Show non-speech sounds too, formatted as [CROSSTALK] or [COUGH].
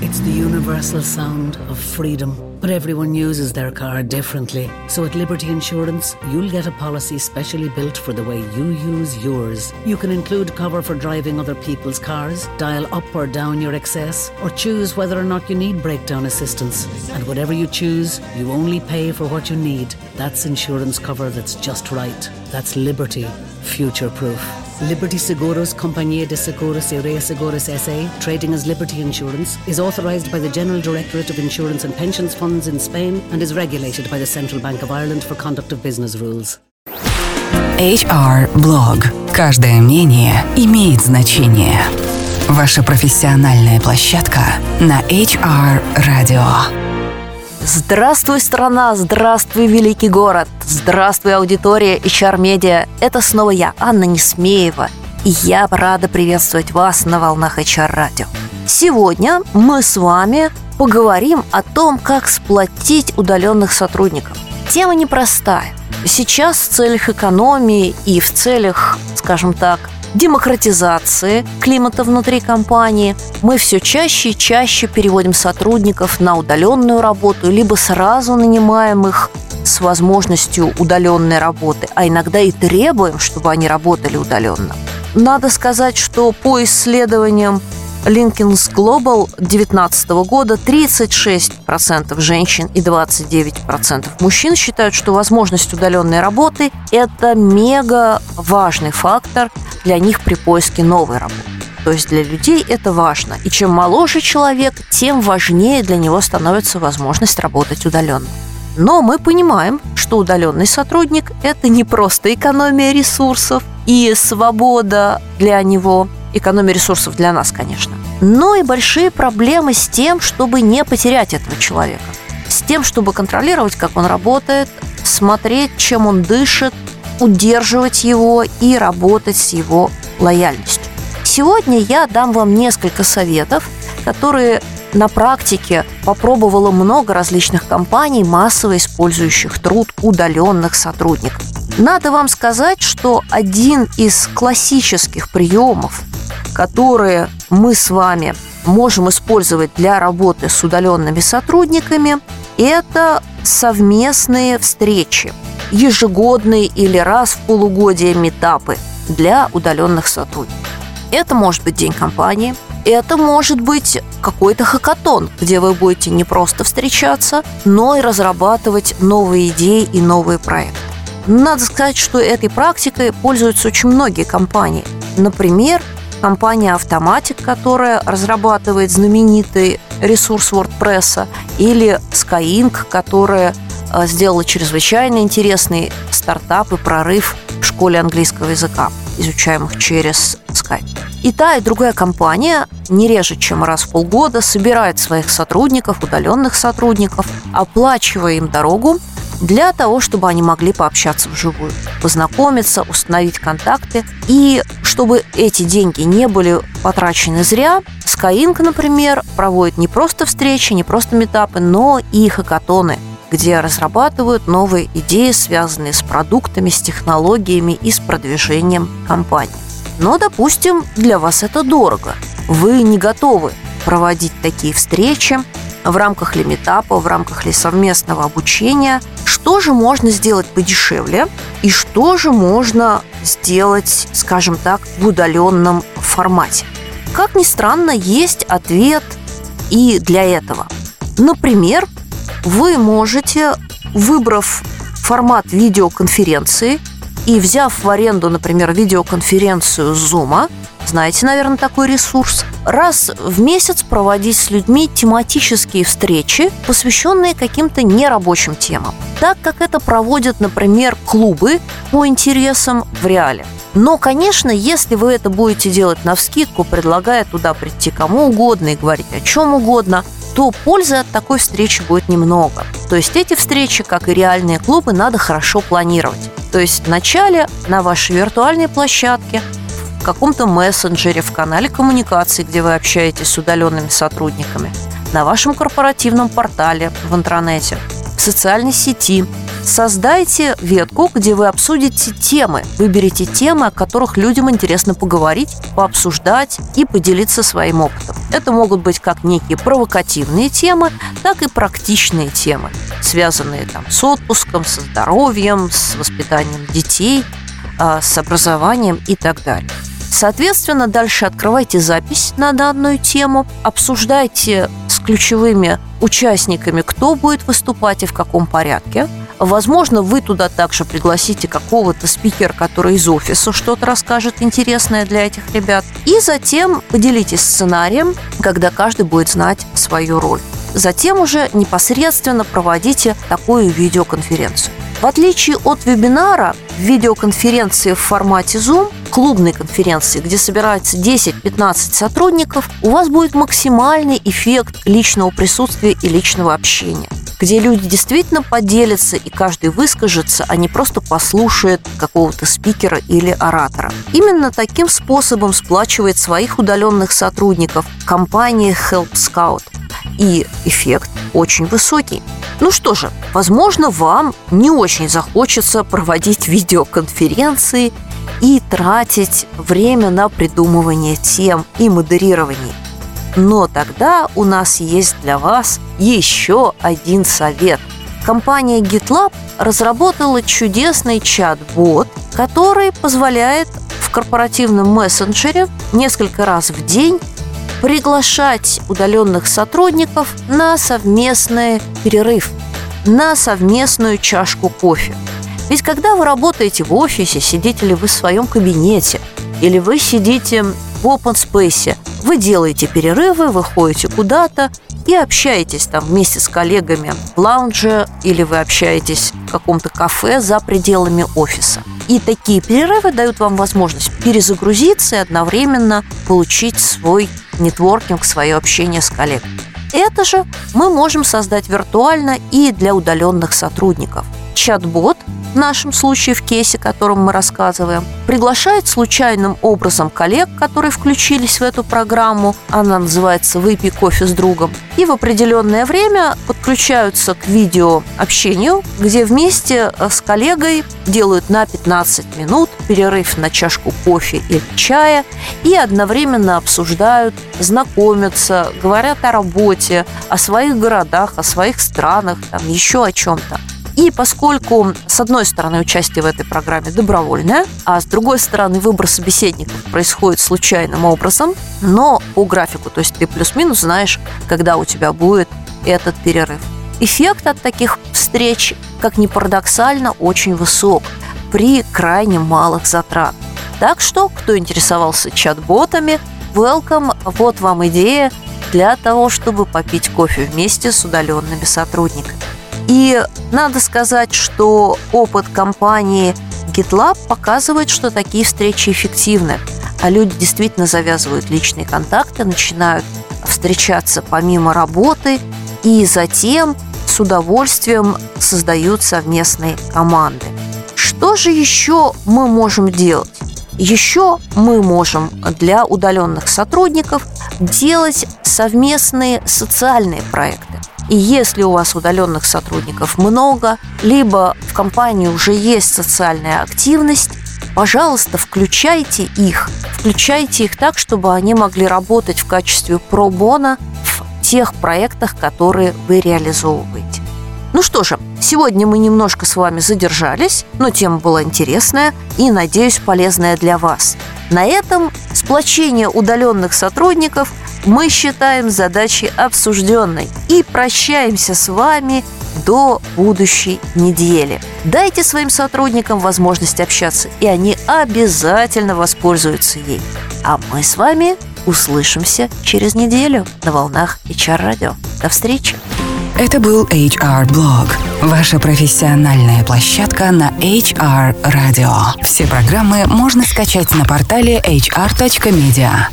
It's the universal sound of freedom. But everyone uses their car differently. So at Liberty Insurance, you'll get a policy specially built for the way you use yours. You can include cover for driving other people's cars, dial up or down your excess, or choose whether or not you need breakdown assistance. And whatever you choose, you only pay for what you need. That's insurance cover that's just right. That's Liberty, future proof. Liberty Seguros Compañía de Seguros y Reaseguros SA, trading as Liberty Insurance, is authorized by the General Directorate of Insurance and Pensions Funds in Spain and is regulated by the Central Bank of Ireland for conduct of business rules. HR Blog. Каждое мнение имеет значение. Ваша профессиональная площадка на HR Radio. Здравствуй, страна! Здравствуй, великий город! Здравствуй, аудитория HR Media! Это снова я, Анна Несмеева, и я рада приветствовать вас на волнах HR Radio. Сегодня мы с вами поговорим о том, как сплотить удаленных сотрудников. Тема непростая. Сейчас в целях экономии и в целях, скажем так, демократизации климата внутри компании мы все чаще и чаще переводим сотрудников на удаленную работу, либо сразу нанимаем их с возможностью удаленной работы, а иногда и требуем, чтобы они работали удаленно. Надо сказать, что по исследованиям Lincoln's Global 2019 года 36% женщин и 29% мужчин считают, что возможность удаленной работы – это мега важный фактор для них при поиске новой работы. То есть для людей это важно. И чем моложе человек, тем важнее для него становится возможность работать удаленно. Но мы понимаем, что удаленный сотрудник – это не просто экономия ресурсов и свобода для него, экономия ресурсов для нас, конечно, но и большие проблемы с тем, чтобы не потерять этого человека, с тем, чтобы контролировать, как он работает, смотреть, чем он дышит, удерживать его и работать с его лояльностью. Сегодня я дам вам несколько советов, которые на практике попробовало много различных компаний, массово использующих труд удаленных сотрудников. Надо вам сказать, что один из классических приемов, которые мы с вами можем использовать для работы с удаленными сотрудниками, это совместные встречи, ежегодные или раз в полугодие метапы для удаленных сотрудников. Это может быть день компании, это может быть какой-то хакатон, где вы будете не просто встречаться, но и разрабатывать новые идеи и новые проекты. Надо сказать, что этой практикой пользуются очень многие компании. Например, компания Automatic, которая разрабатывает знаменитый ресурс WordPress, или Skyink, которая сделала чрезвычайно интересный стартап и прорыв в школе английского языка, изучаемых через Skype. И та, и другая компания не реже, чем раз в полгода собирает своих сотрудников, удаленных сотрудников, оплачивая им дорогу для того, чтобы они могли пообщаться вживую, познакомиться, установить контакты. И чтобы эти деньги не были потрачены зря, Skyink, например, проводит не просто встречи, не просто метапы, но и хакатоны, где разрабатывают новые идеи, связанные с продуктами, с технологиями и с продвижением компании. Но, допустим, для вас это дорого. Вы не готовы проводить такие встречи в рамках ли метапа, в рамках ли совместного обучения. Что же можно сделать подешевле и что же можно сделать, скажем так, в удаленном формате? Как ни странно, есть ответ и для этого. Например, вы можете, выбрав формат видеоконференции – и взяв в аренду, например, видеоконференцию Zoom, знаете, наверное, такой ресурс, раз в месяц проводить с людьми тематические встречи, посвященные каким-то нерабочим темам. Так как это проводят, например, клубы по интересам в реале. Но, конечно, если вы это будете делать на вскидку, предлагая туда прийти кому угодно и говорить о чем угодно, то пользы от такой встречи будет немного. То есть эти встречи, как и реальные клубы, надо хорошо планировать. То есть вначале на вашей виртуальной площадке, в каком-то мессенджере, в канале коммуникации, где вы общаетесь с удаленными сотрудниками, на вашем корпоративном портале в интернете, в социальной сети, Создайте ветку, где вы обсудите темы. Выберите темы, о которых людям интересно поговорить, пообсуждать и поделиться своим опытом. Это могут быть как некие провокативные темы, так и практичные темы, связанные там, с отпуском, со здоровьем, с воспитанием детей, а, с образованием и так далее. Соответственно, дальше открывайте запись на данную тему, обсуждайте ключевыми участниками, кто будет выступать и в каком порядке – Возможно, вы туда также пригласите какого-то спикера, который из офиса что-то расскажет интересное для этих ребят. И затем поделитесь сценарием, когда каждый будет знать свою роль. Затем уже непосредственно проводите такую видеоконференцию. В отличие от вебинара, в видеоконференции в формате Zoom, клубной конференции, где собирается 10-15 сотрудников, у вас будет максимальный эффект личного присутствия и личного общения где люди действительно поделятся и каждый выскажется, а не просто послушает какого-то спикера или оратора. Именно таким способом сплачивает своих удаленных сотрудников компания Help Scout. И эффект очень высокий. Ну что же, возможно, вам не очень захочется проводить [LAUGHS] видеоконференции и тратить время на придумывание тем и модерирование. Но тогда у нас есть для вас еще один совет. Компания GitLab разработала чудесный чат-бот, который позволяет в корпоративном мессенджере несколько раз в день приглашать удаленных сотрудников на совместный перерыв, на совместную чашку кофе. Ведь когда вы работаете в офисе, сидите ли вы в своем кабинете, или вы сидите в open space, вы делаете перерывы, выходите куда-то и общаетесь там вместе с коллегами в лаунже или вы общаетесь в каком-то кафе за пределами офиса. И такие перерывы дают вам возможность перезагрузиться и одновременно получить свой нетворкинг, свое общение с коллегами. Это же мы можем создать виртуально и для удаленных сотрудников. Чат-бот в нашем случае в кейсе, о котором мы рассказываем, приглашает случайным образом коллег, которые включились в эту программу, она называется «Выпей кофе с другом», и в определенное время подключаются к видеообщению, где вместе э, с коллегой делают на 15 минут перерыв на чашку кофе или чая и одновременно обсуждают, знакомятся, говорят о работе, о своих городах, о своих странах, там еще о чем-то. И поскольку, с одной стороны, участие в этой программе добровольное, а с другой стороны, выбор собеседников происходит случайным образом, но по графику, то есть ты плюс-минус знаешь, когда у тебя будет этот перерыв. Эффект от таких встреч, как ни парадоксально, очень высок при крайне малых затрат. Так что, кто интересовался чат-ботами, welcome, вот вам идея для того, чтобы попить кофе вместе с удаленными сотрудниками. И надо сказать, что опыт компании GitLab показывает, что такие встречи эффективны. А люди действительно завязывают личные контакты, начинают встречаться помимо работы и затем с удовольствием создают совместные команды. Что же еще мы можем делать? Еще мы можем для удаленных сотрудников делать совместные социальные проекты. И если у вас удаленных сотрудников много, либо в компании уже есть социальная активность, пожалуйста, включайте их. Включайте их так, чтобы они могли работать в качестве пробона в тех проектах, которые вы реализовываете. Ну что же, сегодня мы немножко с вами задержались, но тема была интересная и, надеюсь, полезная для вас. На этом сплочение удаленных сотрудников – мы считаем задачей обсужденной и прощаемся с вами до будущей недели. Дайте своим сотрудникам возможность общаться, и они обязательно воспользуются ей. А мы с вами услышимся через неделю на волнах HR радио. До встречи! Это был HR Blog, ваша профессиональная площадка на HR Radio. Все программы можно скачать на портале hr.media.